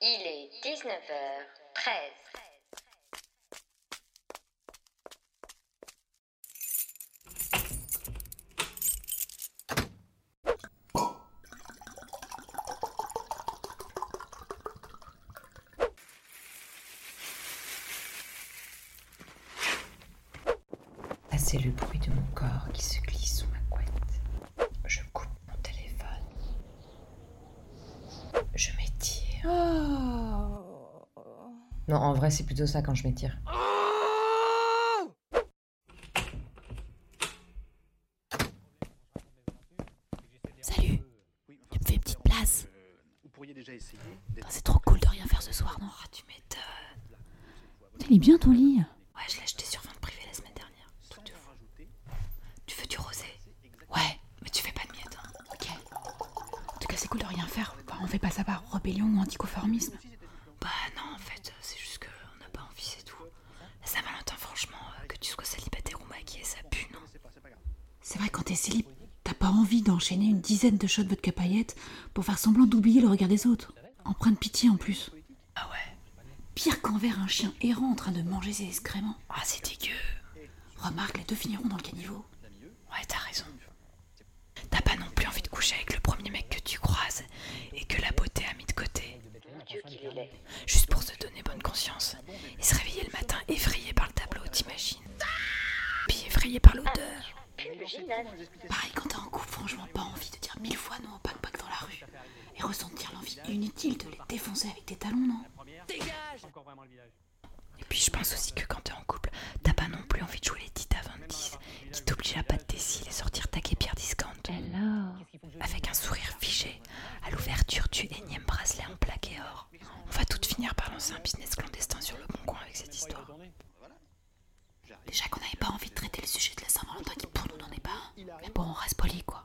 Il est 19h13. Ça, c'est le bruit de mon corps qui se glisse sous ma couette. Je coupe mon téléphone. Je m'étire. Non, en vrai, c'est plutôt ça quand je m'étire. Salut, tu me fais une petite place. C'est trop cool de rien faire ce soir, non? Ah, tu m'étonnes. Il est bien ton lit? Ouais, je l'ai acheté sur vente privée la semaine dernière. Truc de fou. Tu veux du rosé? Ouais, Mais tu fais pas de miettes. hein. ok. En tout cas, c'est cool de rien faire. On fait pas ça par rébellion ou anticonformisme. Bah non, en fait, c'est juste qu'on n'a pas envie, c'est tout. Saint-Valentin, franchement, euh, que tu sois célibataire ou maquillée, ça pue, non C'est vrai, quand t'es célib, t'as pas envie d'enchaîner une dizaine de shots de vodka paillettes pour faire semblant d'oublier le regard des autres. En prendre pitié en plus. Ah ouais Pire qu'envers un chien errant en train de manger ses excréments. Ah, c'est dégueu. Remarque, les deux finiront dans le caniveau. Ouais, t'as raison. T'as pas non plus envie de coucher avec le premier mec que tu croises et que la beauté a mis de côté. Mon Dieu qu'il est laid. Juste pour se donner bonne conscience. Et se réveiller le matin effrayé par le tableau, t'imagines? Puis effrayé par l'odeur. Pareil, quand t'es en couple, franchement, pas envie de dire mille fois non au pack-pack dans la rue. Et ressentir l'envie inutile de les défoncer avec tes talons, non? Et puis je pense aussi que quand t'es en couple, t'as pas non plus envie de jouer les titres à 20 qui t'obligent à pas tes cils et sortir ta pierre discount. Avec un sourire figé, à l'ouverture du Mais bon, on reste poli, quoi.